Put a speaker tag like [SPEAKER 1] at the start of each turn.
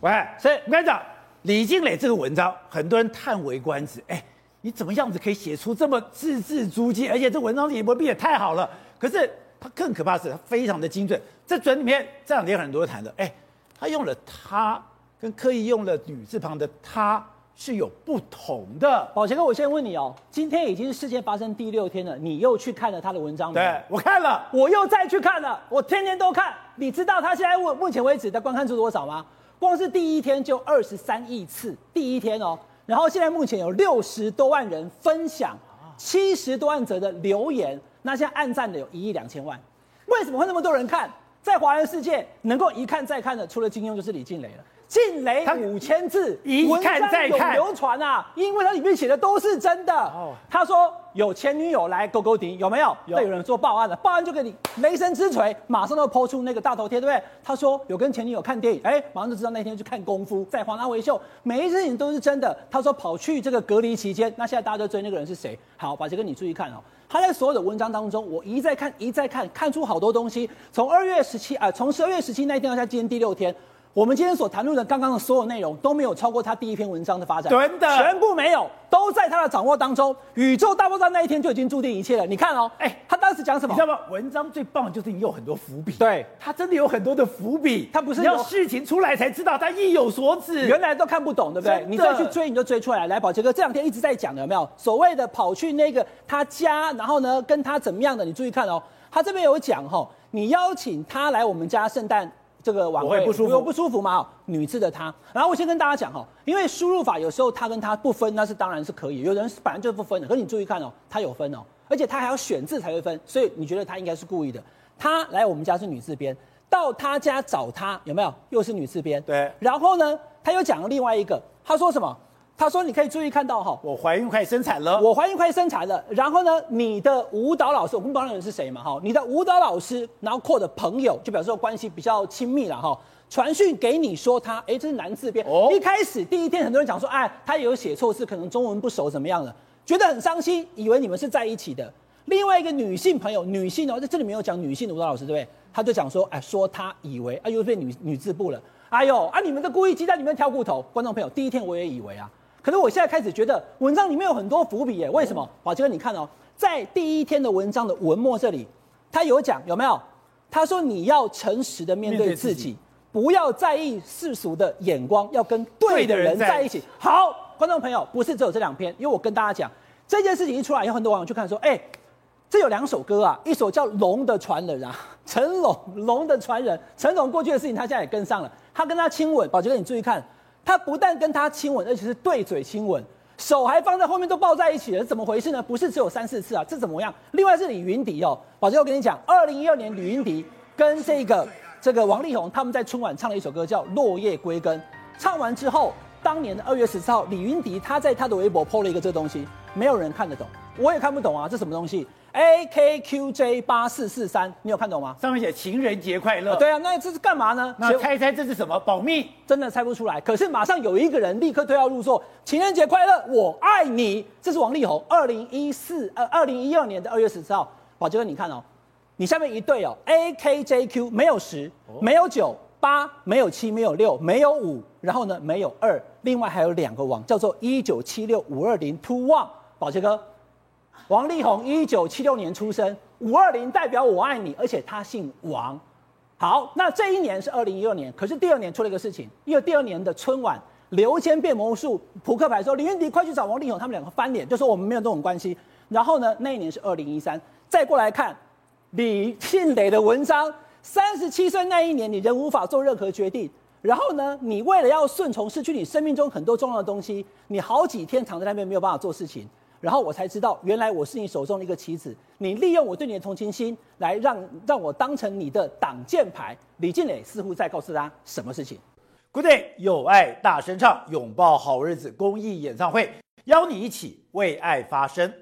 [SPEAKER 1] 喂，所以我跟你讲，李靓蕾这个文章，很多人叹为观止。哎，你怎么样子可以写出这么字字珠玑，而且这文章也文笔也太好了。可是他更可怕的是，他非常的精准。这准里面这两天很多人谈的，哎，他用了他跟刻意用了女字旁的他。是有不同的，
[SPEAKER 2] 宝杰哥，我先问你哦，今天已经是事件发生第六天了，你又去看了他的文章吗？
[SPEAKER 1] 对，我看了，
[SPEAKER 2] 我又再去看了，我天天都看。你知道他现在目目前为止的观看数多少吗？光是第一天就二十三亿次，第一天哦，然后现在目前有六十多万人分享，七十多万则的留言，那现在按赞的有一亿两千万，为什么会那么多人看？在华人世界能够一看再看的，除了金庸就是李静蕾了。静蕾五千字，
[SPEAKER 1] 一看再看，
[SPEAKER 2] 流传啊，因为它里面写的都是真的。哦，他说有前女友来勾勾顶，有没有？有，有人做报案了，报案就给你雷神之锤，马上都抛出那个大头贴，对不对？他说有跟前女友看电影，哎，马上就知道那天去看功夫，在华纳维秀，每一件事情都是真的。他说跑去这个隔离期间，那现在大家都追那个人是谁？好，宝杰哥你注意看哦，他在所有的文章当中，我一再看一再看，看出好多东西。从二月十七啊，从十二月十七那一天到今天第六天。我们今天所谈论的刚刚的所有内容都没有超过他第一篇文章的发展，
[SPEAKER 1] 真的，
[SPEAKER 2] 全部没有，都在他的掌握当中。宇宙大爆炸那一天就已经注定一切了。你看哦，哎，他当时讲什么？
[SPEAKER 1] 你知道吗？文章最棒的就是你有很多伏笔，
[SPEAKER 2] 对，
[SPEAKER 1] 他真的有很多的伏笔，
[SPEAKER 2] 他不是
[SPEAKER 1] 要事情出来才知道，他意有所指，
[SPEAKER 2] 原来都看不懂，对不对？你再去追，你就追出来。来，宝杰哥这两天一直在讲的有没有？所谓的跑去那个他家，然后呢跟他怎么样的？你注意看哦，他这边有讲哈，你邀请他来我们家圣诞。这个晚会
[SPEAKER 1] 不舒服，
[SPEAKER 2] 有不舒服吗？女字的她，然后我先跟大家讲哈，因为输入法有时候她跟他不分，那是当然是可以。有人本来就不分的，可是你注意看哦，他有分哦，而且他还要选字才会分，所以你觉得他应该是故意的。他来我们家是女字边，到他家找他有没有？又是女字边。
[SPEAKER 1] 对。
[SPEAKER 2] 然后呢，他又讲了另外一个，他说什么？他说：“你可以注意看到哈，
[SPEAKER 1] 我怀孕快生产了，
[SPEAKER 2] 我怀孕快生产了。然后呢，你的舞蹈老师，我们不知道人是谁嘛哈，你的舞蹈老师，然后或者朋友，就表示说关系比较亲密了哈，传讯给你说他，哎，这是男字边。哦，一开始第一天很多人讲说，哎，他有写错字，可能中文不熟怎么样了，觉得很伤心，以为你们是在一起的。另外一个女性朋友，女性哦，在这里没有讲女性的舞蹈老师，对不对？他就讲说，哎，说他以为啊，又变女女字部了。哎呦啊，你们的故意鸡蛋里面挑骨头，观众朋友，第一天我也以为啊。”可是我现在开始觉得文章里面有很多伏笔耶，为什么？宝杰哥，你看哦，在第一天的文章的文末这里，他有讲有没有？他说你要诚实的面对自己，不要在意世俗的眼光，要跟对的人在一起。好，观众朋友，不是只有这两篇，因为我跟大家讲这件事情一出来，有很多网友去看说，哎，这有两首歌啊，一首叫《龙的传人》啊，成龙，龙的传人，成龙过去的事情他现在也跟上了，他跟他亲吻，宝杰哥你注意看。他不但跟他亲吻，而且是对嘴亲吻，手还放在后面都抱在一起了，怎么回事呢？不是只有三四次啊，这怎么样？另外是李云迪哦，宝杰，我跟你讲，二零一二年李云迪跟这个这个王力宏他们在春晚唱了一首歌叫《落叶归根》，唱完之后，当年的二月十四号，李云迪他在他的微博 po 了一个这东西，没有人看得懂，我也看不懂啊，这什么东西？A K Q J 八四四三，你有看懂吗？
[SPEAKER 1] 上面写情人节快乐。
[SPEAKER 2] 对啊，那这是干嘛呢？
[SPEAKER 1] 那猜一猜这是什么？保密，
[SPEAKER 2] 真的猜不出来。可是马上有一个人立刻对号入座，情人节快乐，我爱你。这是王力宏，二零一四呃二零一二年的二月十四号。宝杰哥，你看哦，你下面一对哦，A K J Q 没有十，没有九，八没有七，没有六，没有五，然后呢没有二，另外还有两个王，叫做一九七六五二零 two one。宝杰哥。王力宏一九七六年出生，五二零代表我爱你，而且他姓王。好，那这一年是二零一二年，可是第二年出了一个事情，因为第二年的春晚，刘谦变魔术扑克牌说李云迪快去找王力宏，他们两个翻脸，就说我们没有这种关系。然后呢，那一年是二零一三，再过来看李庆磊的文章，三十七岁那一年，你仍无法做任何决定。然后呢，你为了要顺从，失去你生命中很多重要的东西，你好几天躺在那边没有办法做事情。然后我才知道，原来我是你手中的一个棋子。你利用我对你的同情心，来让让我当成你的挡箭牌。李俊磊似乎在告诉他什么事情
[SPEAKER 1] ？Good day，有爱大声唱，拥抱好日子公益演唱会，邀你一起为爱发声。